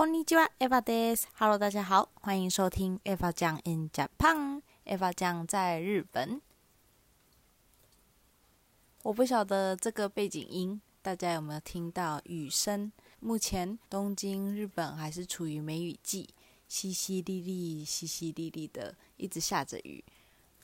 こんにちは、Eva です。Hello，大家好，欢迎收听 Eva 酱 in Japan。Eva 酱在日本。我不晓得这个背景音大家有没有听到雨声？目前东京日本还是处于梅雨季，淅淅沥沥、淅淅沥沥的，一直下着雨。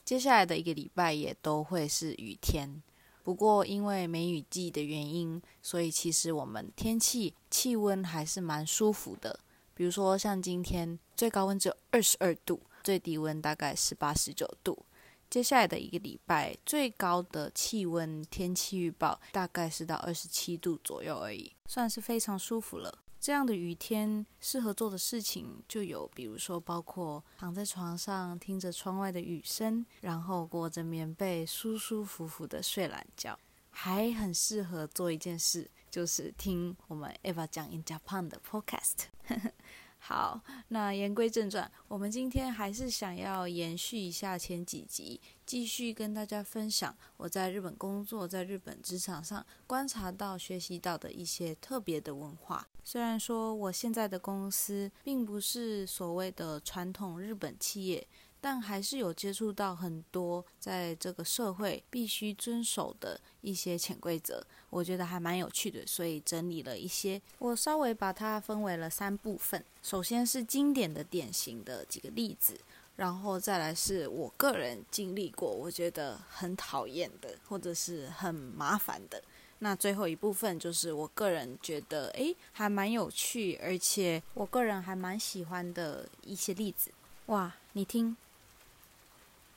接下来的一个礼拜也都会是雨天。 不过，因为梅雨季的原因，所以其实我们天气气温还是蛮舒服的。比如说，像今天最高温只有二十二度，最低温大概十八、十九度。接下来的一个礼拜，最高的气温天气预报大概是到二十七度左右而已，算是非常舒服了。这样的雨天适合做的事情就有，比如说包括躺在床上听着窗外的雨声，然后裹着棉被舒舒服服的睡懒觉，还很适合做一件事，就是听我们 Eva 讲 In Japan 的 Podcast。好，那言归正传，我们今天还是想要延续一下前几集，继续跟大家分享我在日本工作、在日本职场上观察到、学习到的一些特别的文化。虽然说我现在的公司并不是所谓的传统日本企业。但还是有接触到很多在这个社会必须遵守的一些潜规则，我觉得还蛮有趣的，所以整理了一些。我稍微把它分为了三部分，首先是经典的、典型的几个例子，然后再来是我个人经历过，我觉得很讨厌的或者是很麻烦的。那最后一部分就是我个人觉得诶还蛮有趣，而且我个人还蛮喜欢的一些例子。哇，你听。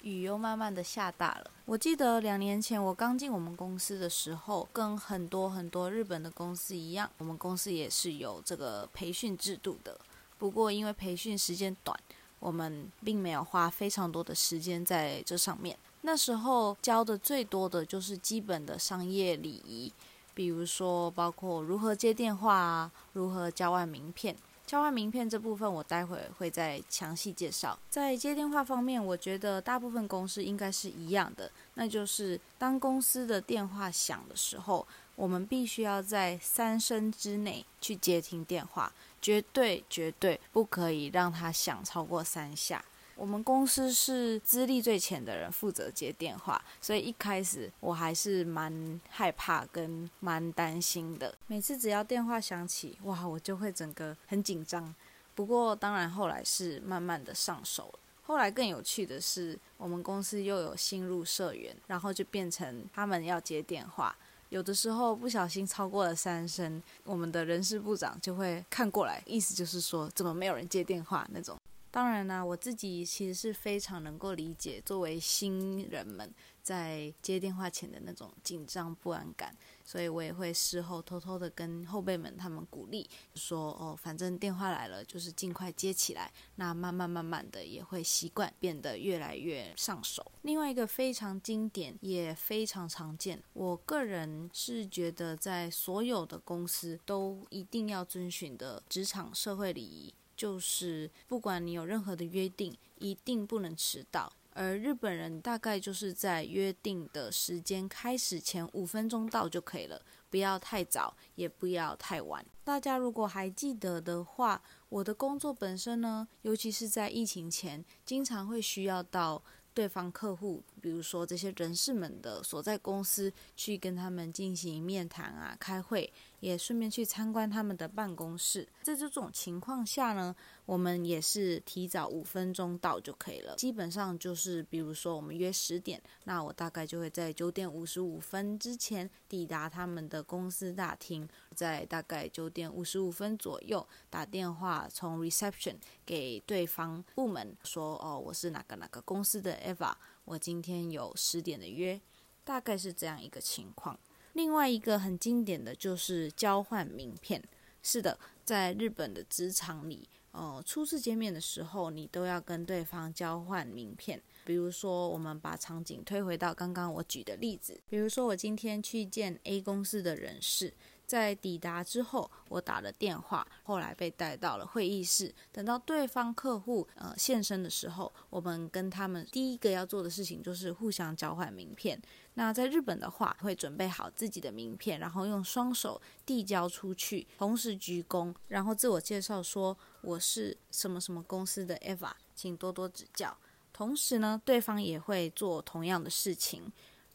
雨又慢慢的下大了。我记得两年前我刚进我们公司的时候，跟很多很多日本的公司一样，我们公司也是有这个培训制度的。不过因为培训时间短，我们并没有花非常多的时间在这上面。那时候教的最多的就是基本的商业礼仪，比如说包括如何接电话啊，如何交换名片。交换名片这部分，我待会会再详细介绍。在接电话方面，我觉得大部分公司应该是一样的，那就是当公司的电话响的时候，我们必须要在三声之内去接听电话，绝对绝对不可以让它响超过三下。我们公司是资历最浅的人负责接电话，所以一开始我还是蛮害怕跟蛮担心的。每次只要电话响起，哇，我就会整个很紧张。不过当然后来是慢慢的上手了。后来更有趣的是，我们公司又有新入社员，然后就变成他们要接电话，有的时候不小心超过了三声，我们的人事部长就会看过来，意思就是说怎么没有人接电话那种。当然啦，我自己其实是非常能够理解作为新人们在接电话前的那种紧张不安感，所以我也会事后偷偷的跟后辈们他们鼓励说：“哦，反正电话来了，就是尽快接起来。”那慢慢慢慢的也会习惯，变得越来越上手。另外一个非常经典也非常常见，我个人是觉得在所有的公司都一定要遵循的职场社会礼仪。就是不管你有任何的约定，一定不能迟到。而日本人大概就是在约定的时间开始前五分钟到就可以了，不要太早，也不要太晚。大家如果还记得的话，我的工作本身呢，尤其是在疫情前，经常会需要到。对方客户，比如说这些人士们的所在公司，去跟他们进行面谈啊、开会，也顺便去参观他们的办公室。在这种情况下呢，我们也是提早五分钟到就可以了。基本上就是，比如说我们约十点，那我大概就会在九点五十五分之前抵达他们的公司大厅，在大概九点五十五分左右打电话从 reception 给对方部门说：“哦，我是哪个哪个公司的。” Eva，我今天有十点的约，大概是这样一个情况。另外一个很经典的就是交换名片。是的，在日本的职场里，呃，初次见面的时候，你都要跟对方交换名片。比如说，我们把场景推回到刚刚我举的例子，比如说我今天去见 A 公司的人事。在抵达之后，我打了电话，后来被带到了会议室。等到对方客户呃现身的时候，我们跟他们第一个要做的事情就是互相交换名片。那在日本的话，会准备好自己的名片，然后用双手递交出去，同时鞠躬，然后自我介绍说我是什么什么公司的 Eva，请多多指教。同时呢，对方也会做同样的事情。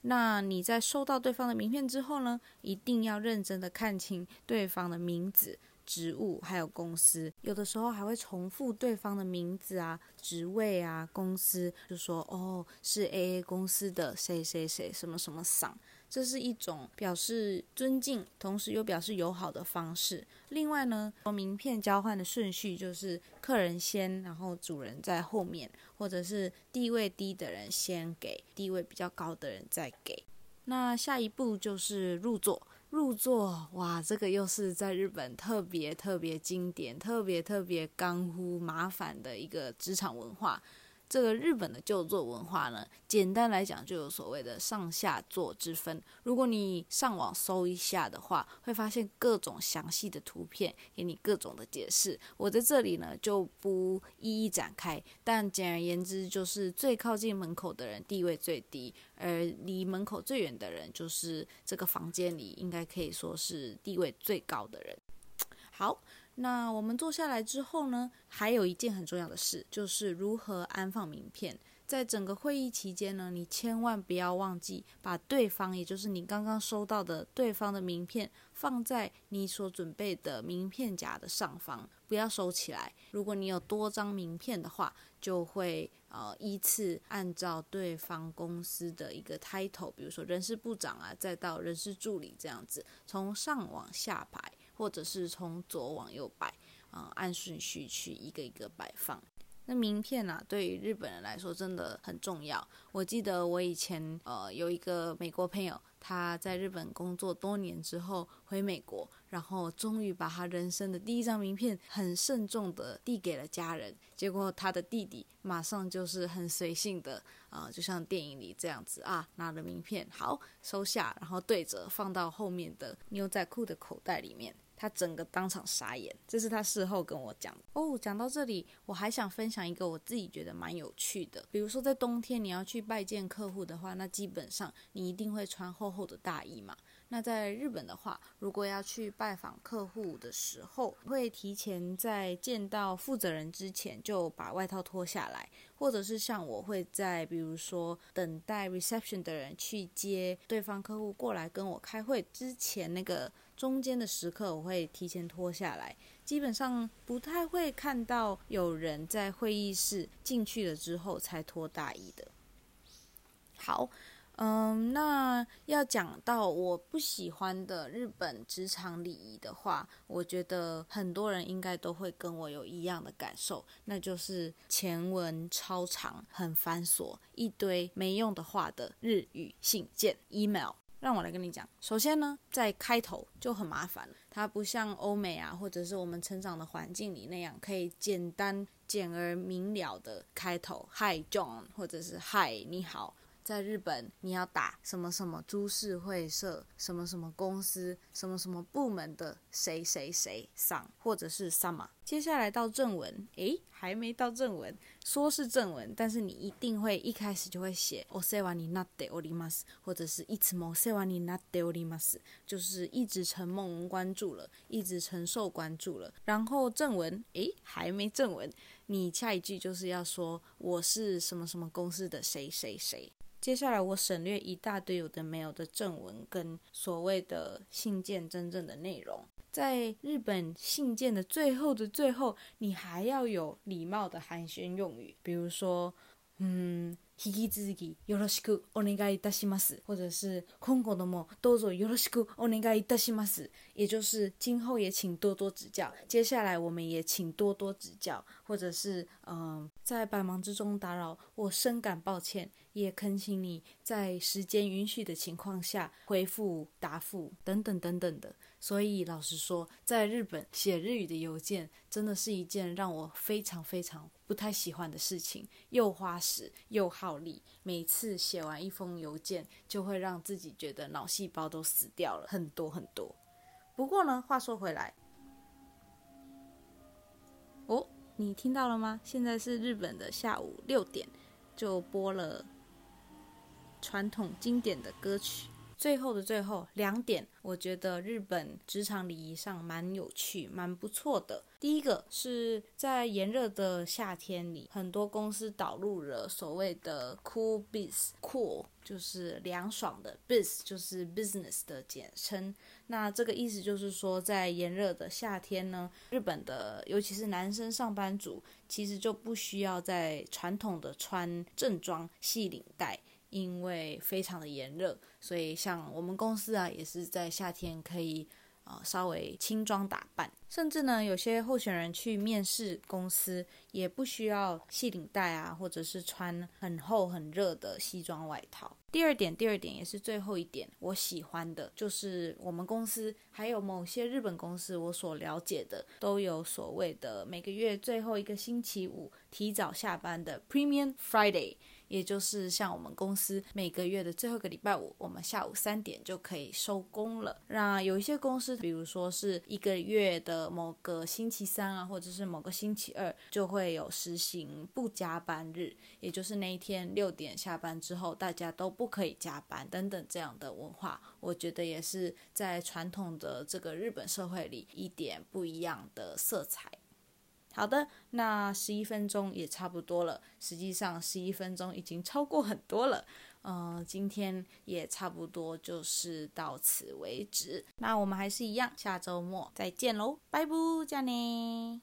那你在收到对方的名片之后呢，一定要认真的看清对方的名字、职务还有公司。有的时候还会重复对方的名字啊、职位啊、公司，就说哦是 A A 公司的谁谁谁什么什么桑。这是一种表示尊敬，同时又表示友好的方式。另外呢，名片交换的顺序就是客人先，然后主人在后面，或者是地位低的人先给，地位比较高的人再给。那下一步就是入座。入座，哇，这个又是在日本特别特别经典、特别特别干乎麻烦的一个职场文化。这个日本的就座文化呢，简单来讲就有所谓的上下座之分。如果你上网搜一下的话，会发现各种详细的图片，给你各种的解释。我在这里呢就不一一展开，但简而言之，就是最靠近门口的人地位最低，而离门口最远的人，就是这个房间里应该可以说是地位最高的人。好。那我们坐下来之后呢，还有一件很重要的事，就是如何安放名片。在整个会议期间呢，你千万不要忘记把对方，也就是你刚刚收到的对方的名片，放在你所准备的名片夹的上方，不要收起来。如果你有多张名片的话，就会呃依次按照对方公司的一个 title，比如说人事部长啊，再到人事助理这样子，从上往下排。或者是从左往右摆，啊，按顺序去一个一个摆放。那名片啊，对于日本人来说真的很重要。我记得我以前呃有一个美国朋友，他在日本工作多年之后回美国，然后终于把他人生的第一张名片很慎重的递给了家人。结果他的弟弟马上就是很随性的啊，就像电影里这样子啊，拿了名片好收下，然后对折放到后面的牛仔裤的口袋里面。他整个当场傻眼，这是他事后跟我讲的哦。讲到这里，我还想分享一个我自己觉得蛮有趣的，比如说在冬天你要去拜见客户的话，那基本上你一定会穿厚厚的大衣嘛。那在日本的话，如果要去拜访客户的时候，会提前在见到负责人之前就把外套脱下来，或者是像我会在比如说等待 reception 的人去接对方客户过来跟我开会之前那个。中间的时刻，我会提前脱下来，基本上不太会看到有人在会议室进去了之后才脱大衣的。好，嗯，那要讲到我不喜欢的日本职场礼仪的话，我觉得很多人应该都会跟我有一样的感受，那就是前文超长、很繁琐、一堆没用的话的日语信件 email。让我来跟你讲，首先呢，在开头就很麻烦它不像欧美啊，或者是我们成长的环境里那样，可以简单、简而明了的开头，Hi John，或者是 Hi 你好。在日本，你要打什么什么株式会社、什么什么公司、什么什么部门的谁谁谁上，或者是什么。接下来到正文，诶，还没到正文，说是正文，但是你一定会一开始就会写 o s e w a ni natte orimas，或者是いつも o s e w a ni natte orimas，就是一直承蒙关注了，一直承受关注了。然后正文，诶，还没正文，你下一句就是要说我是什么什么公司的谁谁谁。接下来我省略一大堆有的没有的正文跟所谓的信件真正的内容。 在日本信件的最后的最后，你还要有礼貌的寒暄用语，比如说，嗯。引き続きよろしくお願いいたします，或者是今後ともどうぞよろしくお願いいたします，也就是今后也请多多指教。接下来我们也请多多指教，或者是嗯， 在百忙之中打扰，我深感抱歉，也恳请你在时间允许的情况下回复答复等等等等的。所以老实说，在日本写日语的邮件真的是一件让我非常非常。不太喜欢的事情，又花时又耗力。每次写完一封邮件，就会让自己觉得脑细胞都死掉了很多很多。不过呢，话说回来，你听到了吗？现在是日本的下午六点，就播了传统经典的歌曲。最后的最后两点，我觉得日本职场礼仪上蛮有趣、蛮不错的。第一个是在炎热的夏天里，很多公司导入了所谓的 “cool biz”，cool 就是凉爽的，biz 就是 business 的简称。那这个意思就是说，在炎热的夏天呢，日本的尤其是男生上班族，其实就不需要在传统的穿正装、系领带。因为非常的炎热，所以像我们公司啊，也是在夏天可以呃稍微轻装打扮，甚至呢有些候选人去面试公司，也不需要系领带啊，或者是穿很厚很热的西装外套。第二点，第二点也是最后一点，我喜欢的就是我们公司还有某些日本公司，我所了解的都有所谓的每个月最后一个星期五提早下班的 Premium Friday。也就是像我们公司每个月的最后一个礼拜五，我们下午三点就可以收工了。那有一些公司，比如说是一个月的某个星期三啊，或者是某个星期二，就会有实行不加班日，也就是那一天六点下班之后，大家都不可以加班等等这样的文化，我觉得也是在传统的这个日本社会里一点不一样的色彩。好的，那十一分钟也差不多了。实际上，十一分钟已经超过很多了。嗯，今天也差不多就是到此为止。那我们还是一样，下周末再见喽，拜拜，加呢。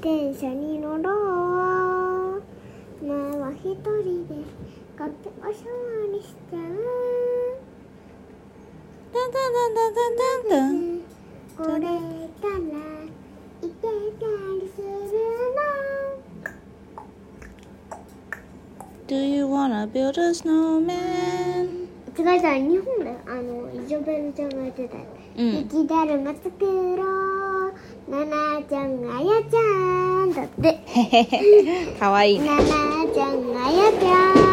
電車に乗ろう前は一人で勝手おしゃわりしちゃう 噔噔噔噔噔噔。これから行けたりするの Do you wanna build a snowman? 違うじゃん日本だよあのイジョベルちゃんが言ってたよ、うん雪だるま作ろうななちゃんあやちゃんだって。かわいいね。ななちゃんあやちゃん